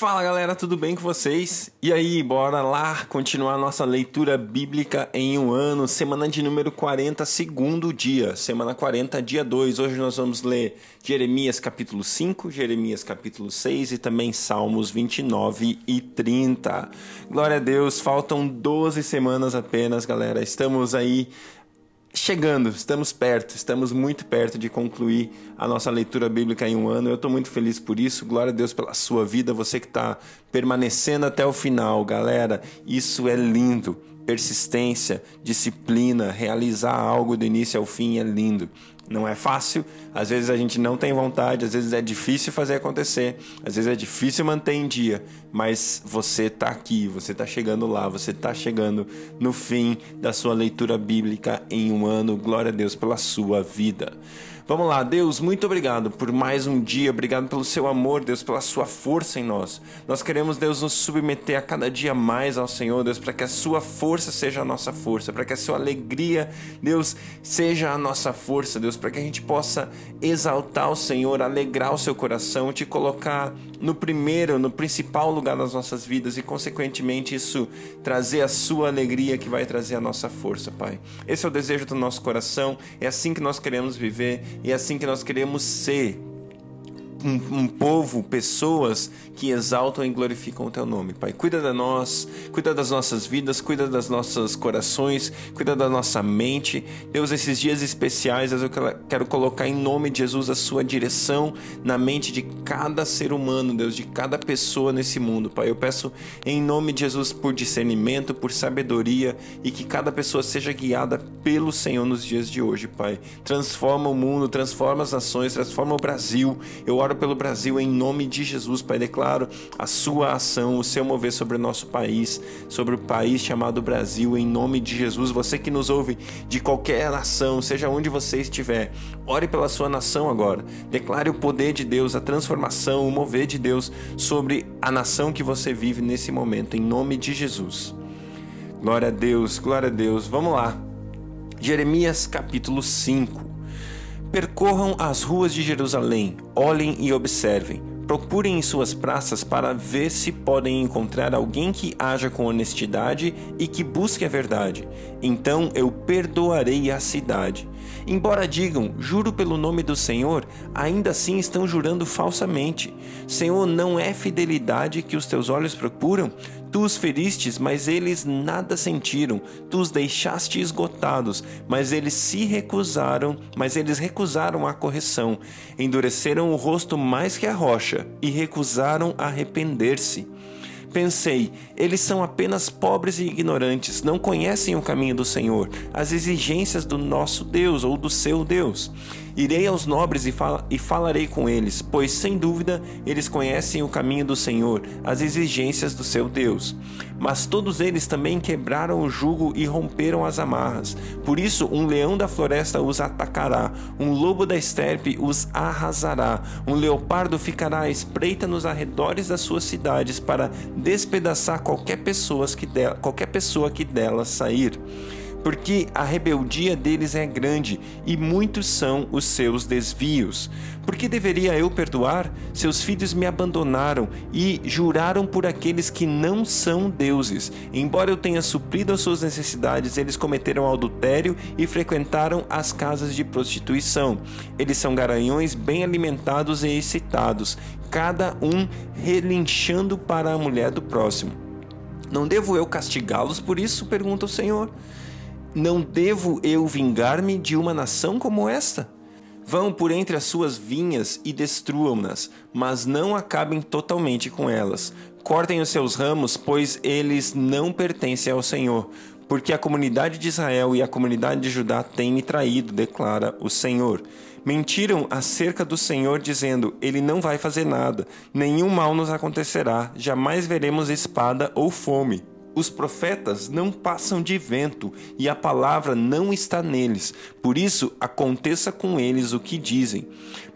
Fala galera, tudo bem com vocês? E aí, bora lá continuar nossa leitura bíblica em um ano, semana de número 40, segundo dia, semana 40, dia 2. Hoje nós vamos ler Jeremias capítulo 5, Jeremias capítulo 6 e também Salmos 29 e 30. Glória a Deus, faltam 12 semanas apenas, galera. Estamos aí chegando, estamos perto, estamos muito perto de concluir a nossa leitura bíblica em um ano. Eu estou muito feliz por isso. Glória a Deus pela sua vida, você que está permanecendo até o final, galera. Isso é lindo. Persistência, disciplina, realizar algo do início ao fim é lindo. Não é fácil, às vezes a gente não tem vontade, às vezes é difícil fazer acontecer, às vezes é difícil manter em dia, mas você está aqui, você está chegando lá, você está chegando no fim da sua leitura bíblica em um ano. Glória a Deus pela sua vida. Vamos lá, Deus, muito obrigado por mais um dia, obrigado pelo seu amor, Deus, pela sua força em nós. Nós queremos, Deus, nos submeter a cada dia mais ao Senhor, Deus, para que a sua força seja a nossa força, para que a sua alegria, Deus, seja a nossa força, Deus, para que a gente possa exaltar o Senhor, alegrar o seu coração, te colocar no primeiro, no principal lugar das nossas vidas e, consequentemente, isso trazer a sua alegria que vai trazer a nossa força, Pai. Esse é o desejo do nosso coração, é assim que nós queremos viver e é assim que nós queremos ser um, um, povo, pessoas que exaltam e glorificam o teu nome, Pai. Cuida de nós, cuida das nossas vidas, cuida das nossos corações, cuida da nossa mente. Deus, esses dias especiais, eu quero colocar em nome de Jesus a sua direção na mente de cada ser humano, Deus, de cada pessoa nesse mundo, Pai. Eu peço em nome de Jesus por discernimento, por sabedoria e que cada pessoa seja guiada pelo Senhor nos dias de hoje, Pai. Transforma o mundo, transforma as nações, transforma o Brasil. Eu oro oro pelo Brasil em nome de Jesus, Pai. Declaro a sua ação, o seu mover sobre o nosso país, sobre o país chamado Brasil, em nome de Jesus. Você que nos ouve de qualquer nação, seja onde você estiver, ore pela sua nação agora. Declare o poder de Deus, a transformação, o mover de Deus sobre a nação que você vive nesse momento, em nome de Jesus. Glória a Deus, glória a Deus. Vamos lá. Jeremias capítulo 5. Percorram as ruas de Jerusalém, olhem e observem. Procurem em suas praças para ver se podem encontrar alguém que haja com honestidade e que busque a verdade. Então eu perdoarei a cidade. Embora digam, juro pelo nome do Senhor, ainda assim estão jurando falsamente. Senhor, não é fidelidade que os teus olhos procuram? Tu os feristes, mas eles nada sentiram. Tu os deixaste esgotados, mas eles se recusaram, mas eles recusaram a correção. Endureceram o rosto mais que a rocha e recusaram arrepender-se. Pensei, eles são apenas pobres e ignorantes, não conhecem o caminho do Senhor, as exigências do nosso Deus ou do seu Deus. Irei aos nobres e, fala, e falarei com eles, pois sem dúvida eles conhecem o caminho do Senhor, as exigências do seu Deus. Mas todos eles também quebraram o jugo e romperam as amarras. Por isso, um leão da floresta os atacará, um lobo da estepe os arrasará, um leopardo ficará à espreita nos arredores das suas cidades para despedaçar qualquer pessoa que, qualquer pessoa que delas sair porque a rebeldia deles é grande e muitos são os seus desvios. Por que deveria eu perdoar? Seus filhos me abandonaram e juraram por aqueles que não são deuses. Embora eu tenha suprido as suas necessidades, eles cometeram adultério e frequentaram as casas de prostituição. Eles são garanhões bem alimentados e excitados, cada um relinchando para a mulher do próximo. Não devo eu castigá-los por isso? pergunta o Senhor. Não devo eu vingar-me de uma nação como esta? Vão por entre as suas vinhas e destruam-nas, mas não acabem totalmente com elas. Cortem os seus ramos, pois eles não pertencem ao Senhor. Porque a comunidade de Israel e a comunidade de Judá têm me traído, declara o Senhor. Mentiram acerca do Senhor, dizendo: Ele não vai fazer nada, nenhum mal nos acontecerá, jamais veremos espada ou fome. Os profetas não passam de vento e a palavra não está neles. Por isso, aconteça com eles o que dizem.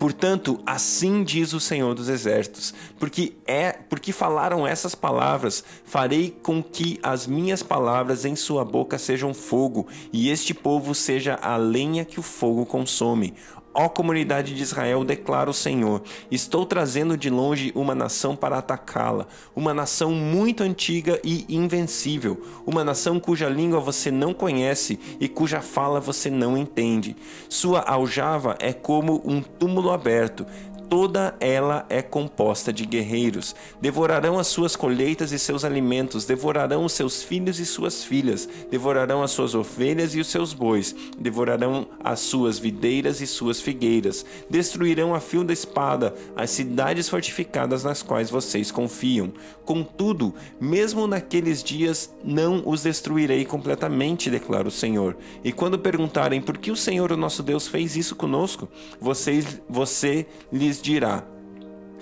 Portanto, assim diz o Senhor dos Exércitos: porque é, porque falaram essas palavras, farei com que as minhas palavras em sua boca sejam fogo, e este povo seja a lenha que o fogo consome. Ó comunidade de Israel, declara o Senhor: Estou trazendo de longe uma nação para atacá-la, uma nação muito antiga e invencível, uma nação cuja língua você não conhece e cuja fala você não entende. Sua aljava é como um túmulo aberto, toda ela é composta de guerreiros. Devorarão as suas colheitas e seus alimentos, devorarão os seus filhos e suas filhas, devorarão as suas ovelhas e os seus bois, devorarão as suas videiras e suas figueiras, destruirão a fio da espada as cidades fortificadas nas quais vocês confiam. Contudo, mesmo naqueles dias não os destruirei completamente, declara o Senhor. E quando perguntarem por que o Senhor, o nosso Deus, fez isso conosco, vocês, você lhes dirá: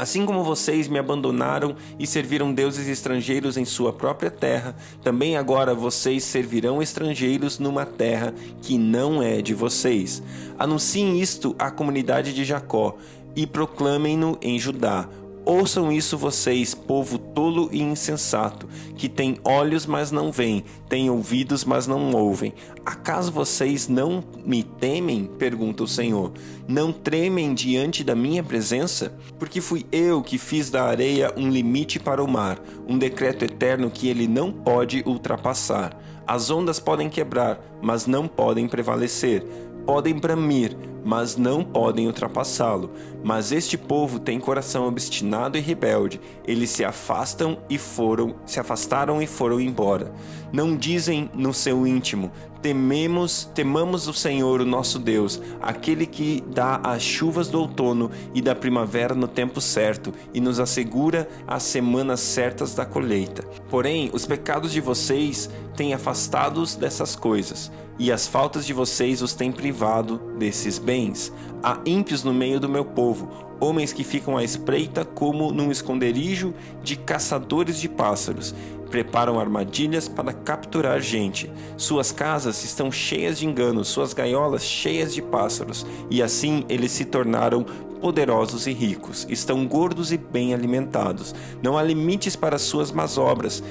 Assim como vocês me abandonaram e serviram deuses estrangeiros em sua própria terra, também agora vocês servirão estrangeiros numa terra que não é de vocês. Anunciem isto à comunidade de Jacó e proclamem-no em Judá. Ouçam isso vocês, povo tolo e insensato, que tem olhos, mas não veem, tem ouvidos, mas não ouvem. Acaso vocês não me temem? pergunta o Senhor. Não tremem diante da minha presença? Porque fui eu que fiz da areia um limite para o mar, um decreto eterno que ele não pode ultrapassar. As ondas podem quebrar, mas não podem prevalecer podem bramir, mas não podem ultrapassá-lo. Mas este povo tem coração obstinado e rebelde. Eles se afastam e foram, se afastaram e foram embora. Não dizem no seu íntimo: Tememos, temamos o Senhor, o nosso Deus, aquele que dá as chuvas do outono e da primavera no tempo certo e nos assegura as semanas certas da colheita. Porém, os pecados de vocês têm afastados dessas coisas, e as faltas de vocês os têm privado desses bens. Há ímpios no meio do meu povo, homens que ficam à espreita como num esconderijo de caçadores de pássaros preparam armadilhas para capturar gente. Suas casas estão cheias de enganos, suas gaiolas cheias de pássaros, e assim eles se tornaram poderosos e ricos, estão gordos e bem alimentados. Não há limites para suas más obras.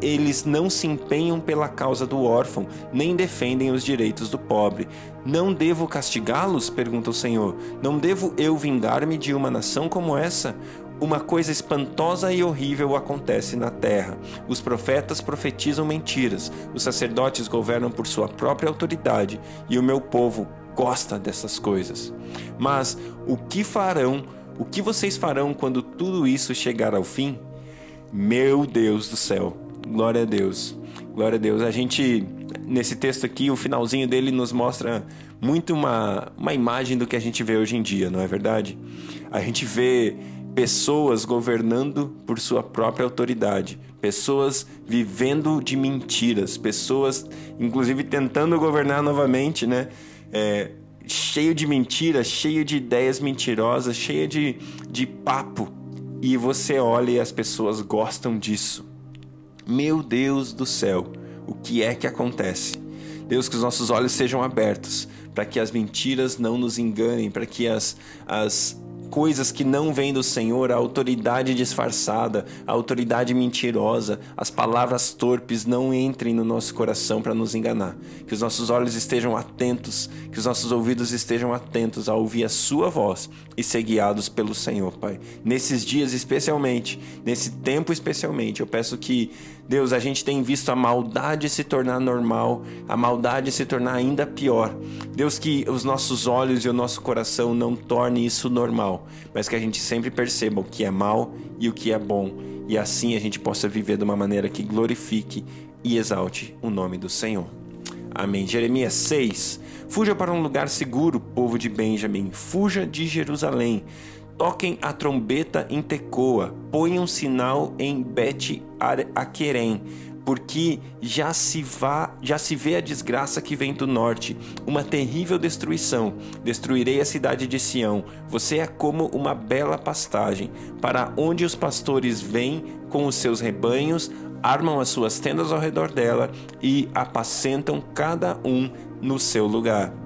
Eles não se empenham pela causa do órfão, nem defendem os direitos do pobre. Não devo castigá-los? pergunta o Senhor. Não devo eu vingar-me de uma nação como essa? Uma coisa espantosa e horrível acontece na terra. Os profetas profetizam mentiras, os sacerdotes governam por sua própria autoridade, e o meu povo gosta dessas coisas. Mas o que farão? O que vocês farão quando tudo isso chegar ao fim? Meu Deus do céu. Glória a Deus. Glória a Deus. A gente nesse texto aqui, o finalzinho dele nos mostra muito uma, uma imagem do que a gente vê hoje em dia, não é verdade? A gente vê pessoas governando por sua própria autoridade, pessoas vivendo de mentiras, pessoas, inclusive, tentando governar novamente, né? É, cheio de mentiras, cheio de ideias mentirosas, cheio de, de papo. E você olha e as pessoas gostam disso. Meu Deus do céu, o que é que acontece? Deus, que os nossos olhos sejam abertos para que as mentiras não nos enganem, para que as, as coisas que não vêm do Senhor, a autoridade disfarçada, a autoridade mentirosa, as palavras torpes não entrem no nosso coração para nos enganar. Que os nossos olhos estejam atentos, que os nossos ouvidos estejam atentos a ouvir a Sua voz e ser guiados pelo Senhor, Pai. Nesses dias especialmente, nesse tempo especialmente, eu peço que Deus, a gente tem visto a maldade se tornar normal, a maldade se tornar ainda pior. Deus, que os nossos olhos e o nosso coração não torne isso normal, mas que a gente sempre perceba o que é mal e o que é bom, e assim a gente possa viver de uma maneira que glorifique e exalte o nome do Senhor. Amém. Jeremias 6. Fuja para um lugar seguro, povo de Benjamim. Fuja de Jerusalém. Toquem a trombeta em Tecoa, ponham sinal em Bet Aquerem, porque já se vá, já se vê a desgraça que vem do norte, uma terrível destruição. Destruirei a cidade de Sião. Você é como uma bela pastagem, para onde os pastores vêm com os seus rebanhos, armam as suas tendas ao redor dela e apacentam cada um no seu lugar.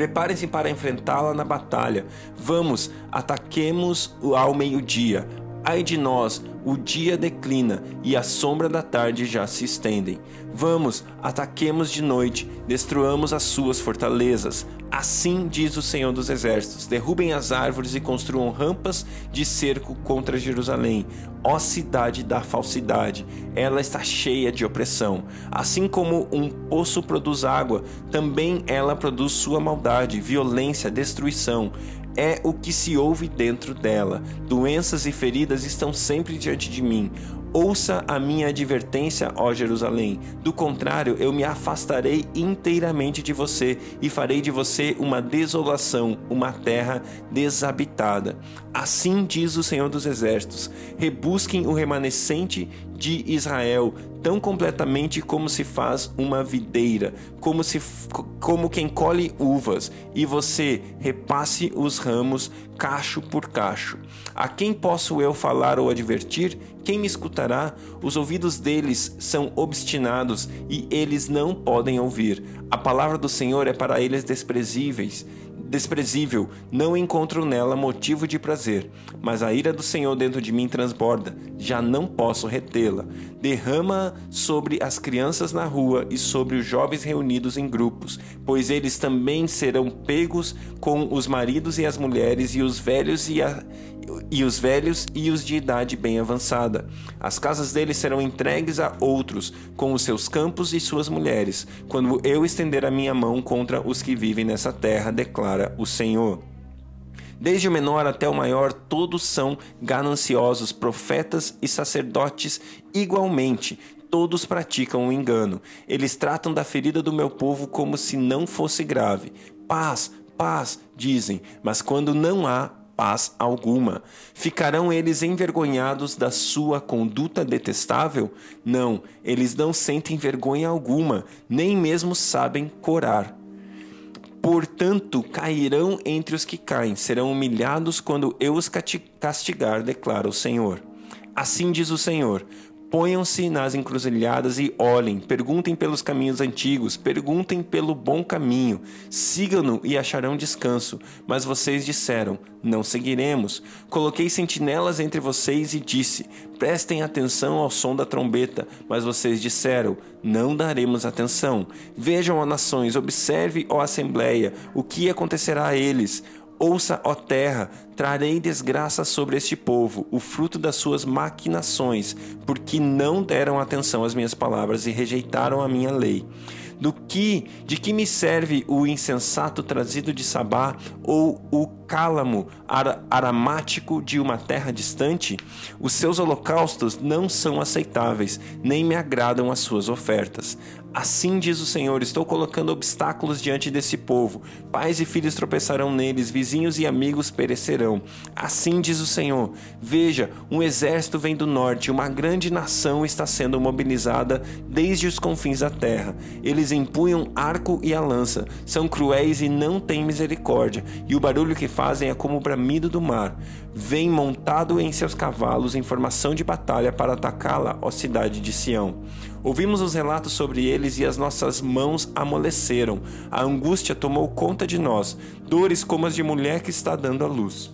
Preparem-se para enfrentá-la na batalha. Vamos, ataquemos ao meio-dia. Ai de nós, o dia declina e a sombra da tarde já se estendem. Vamos, ataquemos de noite, destruamos as suas fortalezas. Assim diz o Senhor dos Exércitos: derrubem as árvores e construam rampas de cerco contra Jerusalém. Ó cidade da falsidade, ela está cheia de opressão. Assim como um poço produz água, também ela produz sua maldade, violência, destruição é o que se ouve dentro dela. Doenças e feridas estão sempre diante de mim. Ouça a minha advertência, ó Jerusalém. Do contrário, eu me afastarei inteiramente de você e farei de você uma desolação, uma terra desabitada. Assim diz o Senhor dos Exércitos: rebusquem o remanescente de Israel, tão completamente como se faz uma videira, como se como quem colhe uvas, e você repasse os ramos cacho por cacho. A quem posso eu falar ou advertir? Quem me escutará? Os ouvidos deles são obstinados e eles não podem ouvir. A palavra do Senhor é para eles desprezíveis desprezível, não encontro nela motivo de prazer, mas a ira do Senhor dentro de mim transborda, já não posso retê-la. Derrama sobre as crianças na rua e sobre os jovens reunidos em grupos, pois eles também serão pegos com os maridos e as mulheres e os velhos e a e os velhos e os de idade bem avançada. As casas deles serão entregues a outros, com os seus campos e suas mulheres, quando eu estender a minha mão contra os que vivem nessa terra, declara o Senhor. Desde o menor até o maior, todos são gananciosos, profetas e sacerdotes igualmente. Todos praticam o engano. Eles tratam da ferida do meu povo como se não fosse grave. Paz, paz, dizem, mas quando não há, paz alguma. Ficarão eles envergonhados da sua conduta detestável? Não, eles não sentem vergonha alguma, nem mesmo sabem corar. Portanto, cairão entre os que caem, serão humilhados quando eu os castigar, declara o Senhor. Assim diz o Senhor: Ponham-se nas encruzilhadas e olhem, perguntem pelos caminhos antigos, perguntem pelo bom caminho, sigam-no e acharão descanso. Mas vocês disseram: Não seguiremos. Coloquei sentinelas entre vocês e disse: Prestem atenção ao som da trombeta. Mas vocês disseram: Não daremos atenção. Vejam, ó nações, observe, ó assembleia, o que acontecerá a eles. Ouça, ó terra, trarei desgraça sobre este povo, o fruto das suas maquinações, porque não deram atenção às minhas palavras e rejeitaram a minha lei. Do que, de que me serve o insensato trazido de Sabá ou o cálamo aromático de uma terra distante? Os seus holocaustos não são aceitáveis, nem me agradam as suas ofertas. Assim diz o Senhor: Estou colocando obstáculos diante desse povo. Pais e filhos tropeçarão neles, vizinhos e amigos perecerão. Assim diz o Senhor: Veja, um exército vem do norte, uma grande nação está sendo mobilizada desde os confins da terra. Eles empunham arco e a lança, são cruéis e não têm misericórdia, e o barulho que fazem é como o bramido do mar. Vem montado em seus cavalos em formação de batalha para atacá-la, ó cidade de Sião. Ouvimos os relatos sobre eles e as nossas mãos amoleceram. A angústia tomou conta de nós, dores como as de mulher que está dando à luz.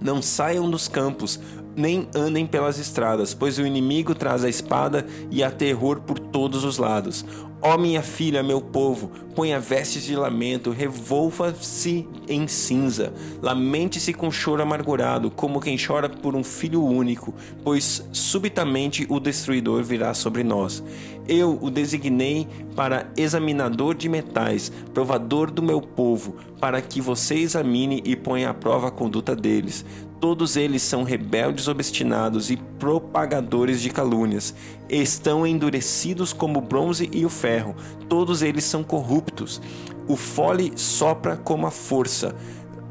Não saiam dos campos, nem andem pelas estradas, pois o inimigo traz a espada e há terror por todos os lados. Ó minha filha, meu povo, ponha vestes de lamento, revolva-se em cinza, lamente-se com choro amargurado, como quem chora por um filho único, pois subitamente o destruidor virá sobre nós. Eu o designei para examinador de metais, provador do meu povo, para que você examine e ponha à prova a conduta deles. Todos eles são rebeldes obstinados e propagadores de calúnias. Estão endurecidos como o bronze e o ferro. Todos eles são corruptos. O fole sopra como a força.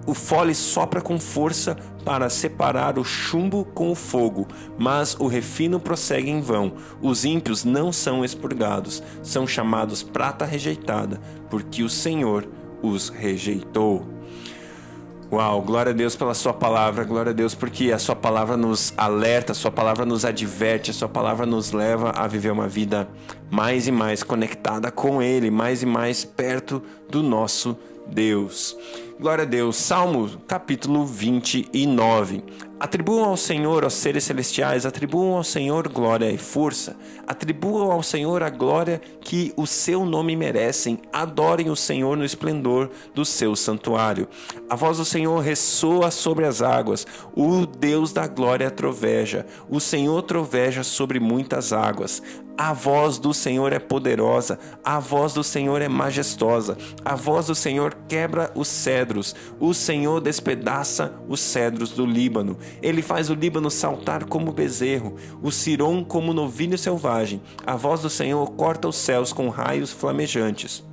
O fole sopra com força para separar o chumbo com o fogo, mas o refino prossegue em vão. Os ímpios não são expurgados, são chamados prata rejeitada, porque o Senhor os rejeitou. Uau, glória a Deus pela Sua palavra, glória a Deus porque a Sua palavra nos alerta, a Sua palavra nos adverte, a Sua palavra nos leva a viver uma vida mais e mais conectada com Ele, mais e mais perto do nosso Deus. Glória a Deus. Salmo capítulo 29. Atribuam ao Senhor, aos seres celestiais, atribuam ao Senhor glória e força. Atribuam ao Senhor a glória que o seu nome merecem. Adorem o Senhor no esplendor do seu santuário. A voz do Senhor ressoa sobre as águas. O Deus da glória troveja. O Senhor troveja sobre muitas águas. A voz do Senhor é poderosa, a voz do Senhor é majestosa, a voz do Senhor quebra os cedros, o Senhor despedaça os cedros do Líbano. Ele faz o Líbano saltar como bezerro, o Siron como novilho selvagem. A voz do Senhor corta os céus com raios flamejantes.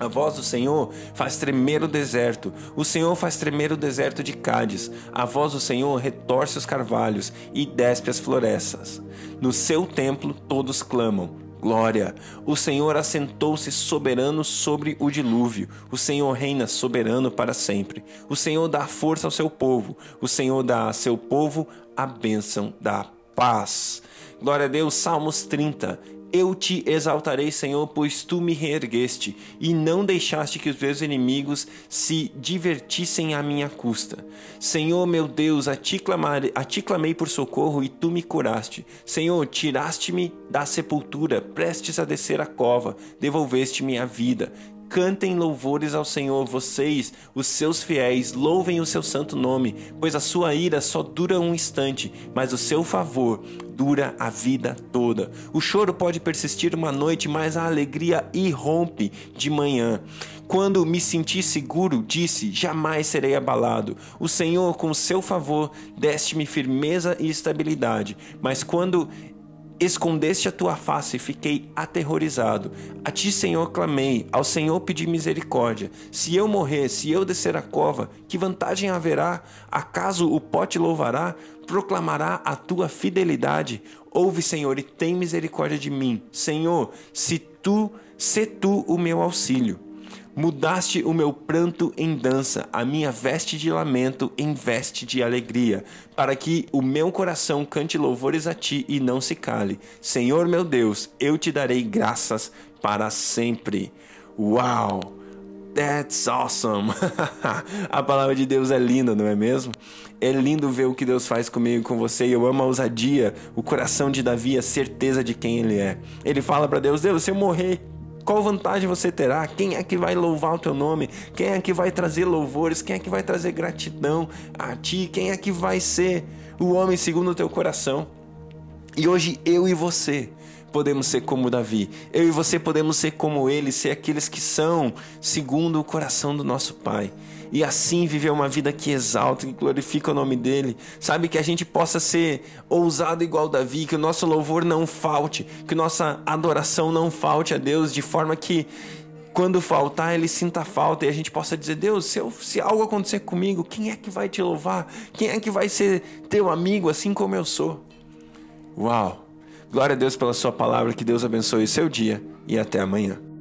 A voz do Senhor faz tremer o deserto. O Senhor faz tremer o deserto de Cádiz. A voz do Senhor retorce os carvalhos e despe as florestas. No seu templo todos clamam: Glória! O Senhor assentou-se soberano sobre o dilúvio. O Senhor reina soberano para sempre. O Senhor dá força ao seu povo. O Senhor dá a seu povo a bênção da paz. Glória a Deus, Salmos 30. Eu te exaltarei, Senhor, pois tu me reergueste e não deixaste que os meus inimigos se divertissem à minha custa. Senhor, meu Deus, a ti, clamare, a ti clamei por socorro e tu me curaste. Senhor, tiraste-me da sepultura, prestes a descer a cova, devolveste-me a vida. Cantem louvores ao Senhor, vocês, os seus fiéis, louvem o seu santo nome, pois a sua ira só dura um instante, mas o seu favor dura a vida toda. O choro pode persistir uma noite, mas a alegria irrompe de manhã. Quando me senti seguro, disse: Jamais serei abalado. O Senhor, com seu favor, deste-me firmeza e estabilidade. Mas quando Escondeste a tua face e fiquei aterrorizado. A ti, Senhor, clamei, ao Senhor pedi misericórdia. Se eu morrer, se eu descer a cova, que vantagem haverá? Acaso o pó te louvará? Proclamará a tua fidelidade? Ouve, Senhor, e tem misericórdia de mim. Senhor, se tu, se tu o meu auxílio. Mudaste o meu pranto em dança, a minha veste de lamento em veste de alegria, para que o meu coração cante louvores a ti e não se cale. Senhor meu Deus, eu te darei graças para sempre. Uau! That's awesome! a palavra de Deus é linda, não é mesmo? É lindo ver o que Deus faz comigo e com você. Eu amo a ousadia, o coração de Davi, a certeza de quem ele é. Ele fala para Deus: Deus, se eu morrer, qual vantagem você terá? Quem é que vai louvar o teu nome? Quem é que vai trazer louvores? Quem é que vai trazer gratidão a ti? Quem é que vai ser o homem segundo o teu coração? E hoje eu e você podemos ser como Davi. Eu e você podemos ser como ele, ser aqueles que são segundo o coração do nosso Pai e assim viver uma vida que exalta, que glorifica o nome dele. Sabe que a gente possa ser ousado igual Davi, que o nosso louvor não falte, que nossa adoração não falte a Deus de forma que quando faltar, ele sinta falta e a gente possa dizer: Deus, se, eu, se algo acontecer comigo, quem é que vai te louvar? Quem é que vai ser teu amigo assim como eu sou? Uau! Glória a Deus pela Sua palavra, que Deus abençoe o seu dia e até amanhã.